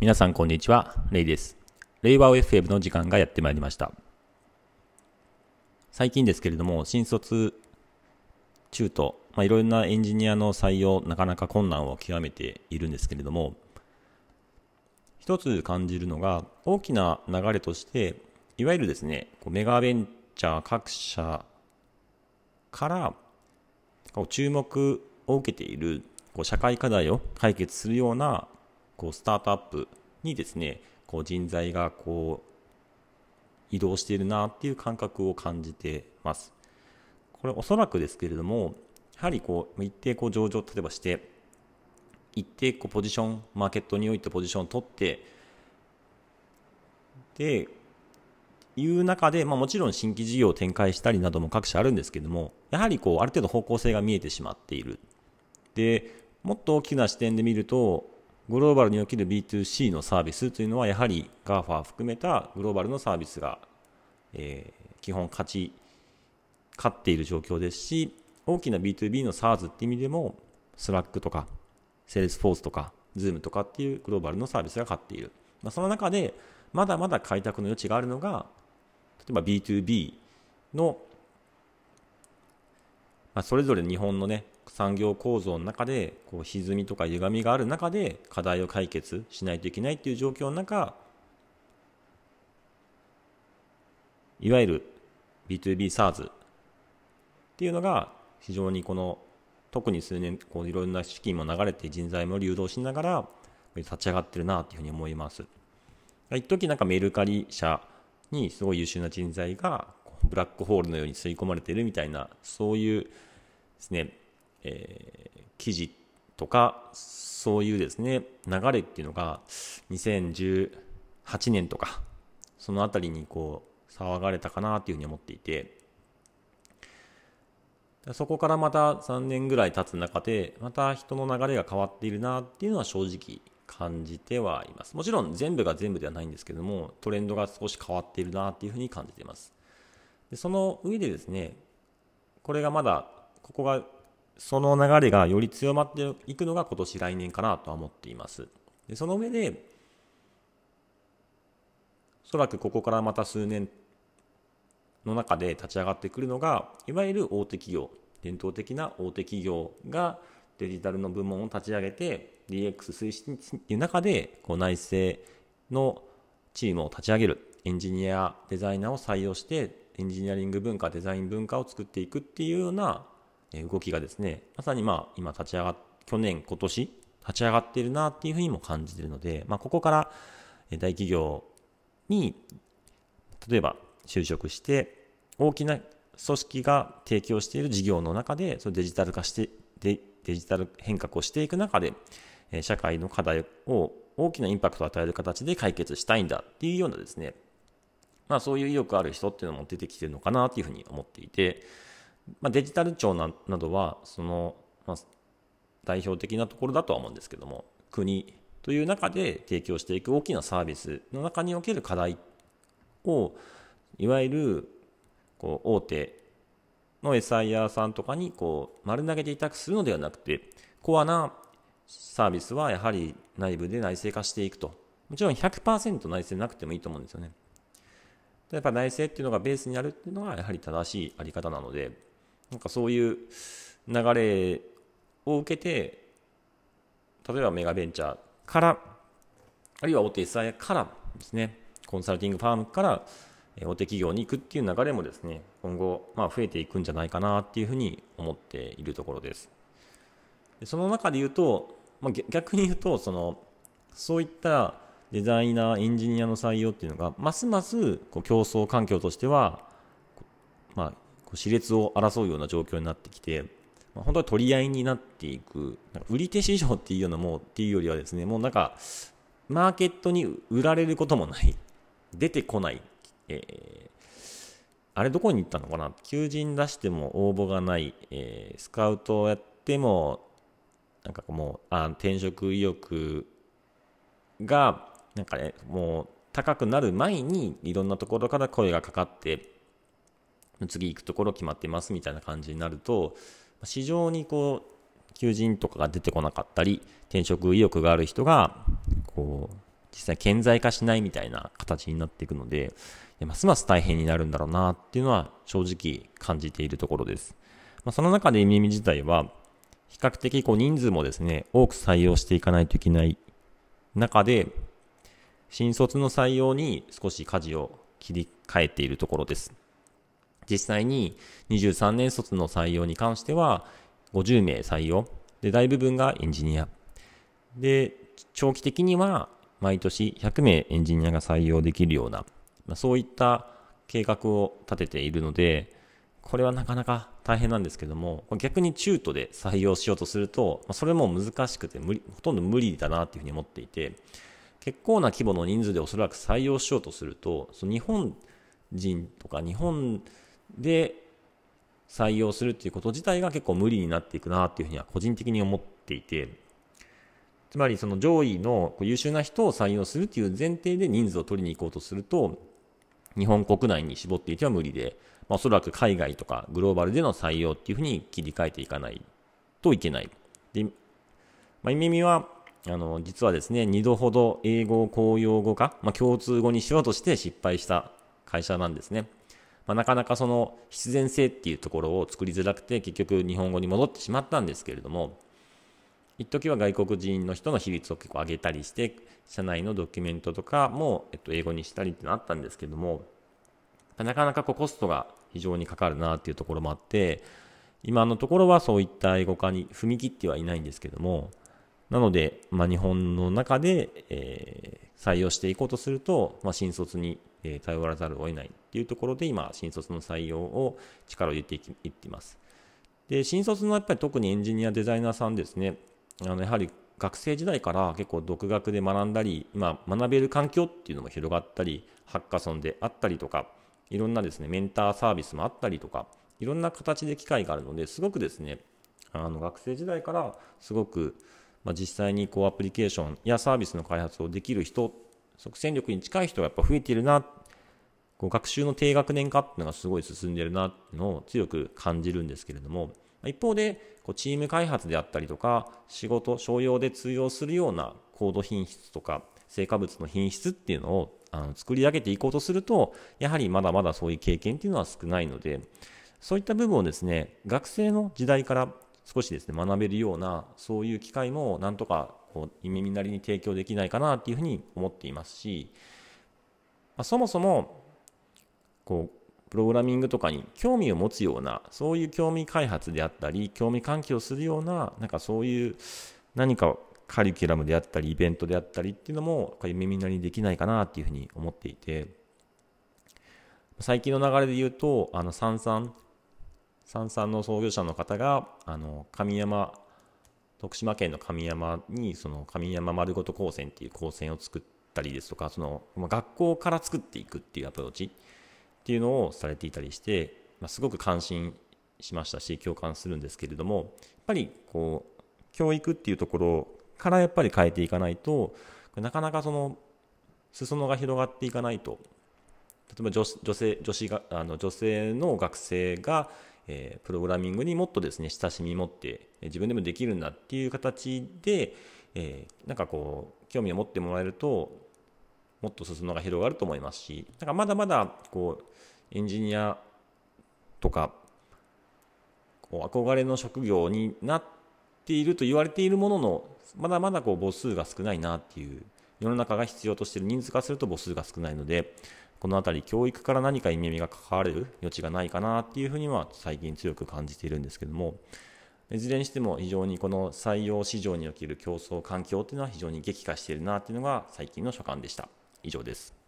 皆さんこんにちは、レイです。令和 FM の時間がやってまいりました。最近ですけれども、新卒中途、まあ、いろんなエンジニアの採用、なかなか困難を極めているんですけれども、一つ感じるのが、大きな流れとして、いわゆるですね、メガベンチャー各社から注目を受けている社会課題を解決するようなこうスタートアップにですねこう人材がこう移動しているなっていう感覚を感じてます。これおそらくですけれどもやはりこう一定こう上場例えばして一定こうポジションマーケットにおいてポジションを取ってでいう中で、まあ、もちろん新規事業を展開したりなども各社あるんですけどもやはりこうある程度方向性が見えてしまっているでもっと大きな視点で見るとグローバルにおける B2C のサービスというのはやはり GAFA 含めたグローバルのサービスが、えー、基本勝ち勝っている状況ですし大きな B2B の SARS っていう意味でも Slack とか Salesforce とか Zoom とかっていうグローバルのサービスが勝っている、まあ、その中でまだまだ開拓の余地があるのが例えば B2B の、まあ、それぞれ日本のね産業構造の中でこう歪みとか歪みがある中で課題を解決しないといけないっていう状況の中いわゆる B2B SARS っていうのが非常にこの特に数年こういろんな資金も流れて人材も流動しながら立ち上がってるなというふうに思います。一時なんかメルカリ社にすごい優秀な人材がブラックホールのように吸い込まれてるみたいなそういうですねえー、記事とかそういうですね流れっていうのが2018年とかその辺りにこう騒がれたかなというふうに思っていてそこからまた3年ぐらい経つ中でまた人の流れが変わっているなっていうのは正直感じてはいます。もちろん全部が全部ではないんですけどもトレンドが少し変わっているなっていうふうに感じています。でその上でですねこれがまだここがその流れがより強まっていくのが今年来年かなとは思っています。でその上で、おそらくここからまた数年の中で立ち上がってくるのが、いわゆる大手企業、伝統的な大手企業がデジタルの部門を立ち上げて DX 推進っていう中でこう内政のチームを立ち上げるエンジニアデザイナーを採用してエンジニアリング文化デザイン文化を作っていくっていうような動きがですね、まさにまあ今立ち上がっ、去年、今年立ち上がっているなっていうふうにも感じているので、まあここから大企業に例えば就職して大きな組織が提供している事業の中でそデジタル化してデデジタル変革をしていく中で社会の課題を大きなインパクトを与える形で解決したいんだっていうようなですねまあそういう意欲ある人っていうのも出てきてるのかなっていうふうに思っていてまあ、デジタル庁などはその、まあ、代表的なところだとは思うんですけども国という中で提供していく大きなサービスの中における課題をいわゆるこう大手の SIR さんとかにこう丸投げで委託するのではなくてコアなサービスはやはり内部で内製化していくと。もちろん100%内製なくてもいいと思うんですよね。やっぱ内製っていうのがベースにあるっていうのがやはり正しいあり方なのでなんかそういう流れを受けて例えばメガベンチャーからあるいは大手 SI からですねコンサルティングファームから大手企業に行くっていう流れもですね今後まあ増えていくんじゃないかなっていうふうに思っているところです。その中で言うと、まあ、逆に言うとそのそういったデザイナーエンジニアの採用っていうのがますますこう競争環境としてはまあ熾烈を争うような状況になってきて、まあ、本当は取り合いになっていく、なんか売り手市場っていうようなもうっていうよりはですね、もうなんか、マーケットに売られることもない、出てこない、えー、あれどこに行ったのかな？求人出しても応募がない、えー、スカウトをやっても、なんかもう、あ転職意欲が、なんかね、もう高くなる前にいろんなところから声がかかって、次行くところ決まってますみたいな感じになると、市場にこう、求人とかが出てこなかったり、転職意欲がある人が、こう、実際顕在化しないみたいな形になっていくので、ますます大変になるんだろうなっていうのは正直感じているところです。まあ、その中で耳自体は、比較的こう人数もですね、多く採用していかないといけない中で、新卒の採用に少し舵を切り替えているところです。実際に23年卒の採用に関しては、50名採用。で、大部分がエンジニア。で、長期的には毎年100名エンジニアが採用できるような、まあ、そういった計画を立てているので、これはなかなか大変なんですけども、逆に中途で採用しようとすると、それも難しくて無理、ほとんど無理だなっていうふうに思っていて、結構な規模の人数でおそらく採用しようとすると、その日本人とか日本で採用するっていうこと自体が結構無理になっていくなっていうふうには個人的に思っていて、つまりその上位の優秀な人を採用するっていう前提で人数を取りに行こうとすると、日本国内に絞っていては無理で、まあ、おそらく海外とかグローバルでの採用っていうふうに切り替えていかないといけない。で、まあ、耳は、あの、実はですね、2度ほど英語を公用語化、まあ、共通語にしようとして失敗した会社なんですね。まあ、なかなかその必然性っていうところを作りづらくて、結局日本語に戻ってしまったんですけれども、一時は外国人の人の比率を結構上げたりして、社内のドキュメントとかも、えっと、英語にしたりってのあったんですけども、なかなかこうコストが非常にかかるなっていうところもあって、今のところはそういった英語化に踏み切ってはいないんですけども、なので、まあ、日本の中で、えー、採用していこうとすると、まあ、新卒に、えー、頼らざるを得ないっていうところで今、新卒の採用を力を入れていっています。で、新卒のやっぱり特にエンジニア、デザイナーさんですね、あのやはり学生時代から結構独学で学んだり、今学べる環境っていうのも広がったり、ハッカソンであったりとか、いろんなですね、メンターサービスもあったりとか、いろんな形で機会があるので、すごくですね、あの学生時代からすごく、まあ、実際にこうアプリケーションやサービスの開発をできる人、即戦力に近い人がやっぱ増えているな、こう学習の低学年化っていうのがすごい進んでるなっていうのを強く感じるんですけれども、一方で、こうチーム開発であったりとか、仕事、商用で通用するようなコード品質とか、成果物の品質っていうのをあの作り上げていこうとすると、やはりまだまだそういう経験っていうのは少ないので、そういった部分をですね、学生の時代から少しですね、学べるような、そういう機会もなんとか、こう、耳なりに提供できないかなっていうふうに思っていますし、まあ、そもそも、こう、プログラミングとかに興味を持つような、そういう興味開発であったり、興味喚起をするような、なんかそういう何かカリキュラムであったり、イベントであったりっていうのも、耳鳴りにできないかなっていうふうに思っていて、最近の流れで言うと、あの、三三、三三の創業者の方が、あの、神山、徳島県の神山に、その神山丸ごと高専っていう高専を作ったりですとか、その、学校から作っていくっていうアプローチ。っていうのをされていたりして、まあ、すごく感心しましたし共感するんですけれどもやっぱりこう教育っていうところからやっぱり変えていかないとなかなかその裾野が広がっていかないと例えば女女性女子があの女性の学生が、え、プログラミングにもっとですね親しみ持って自分でもできるんだっていう形で、え、なんかこう興味を持ってもらえるともっと裾野が広がると思いますし、だからまだまだこうエンジニアとかこう憧れの職業になっていると言われているものの、まだまだこう母数が少ないなっていう、世の中が必要としている人数化すると母数が少ないので、この辺り教育から何か意味が関われる余地がないかなっていうふうには最近強く感じているんですけども、いずれにしても非常にこの採用市場における競争環境っていうのは非常に激化しているなっていうのが最近の所感でした。以上です。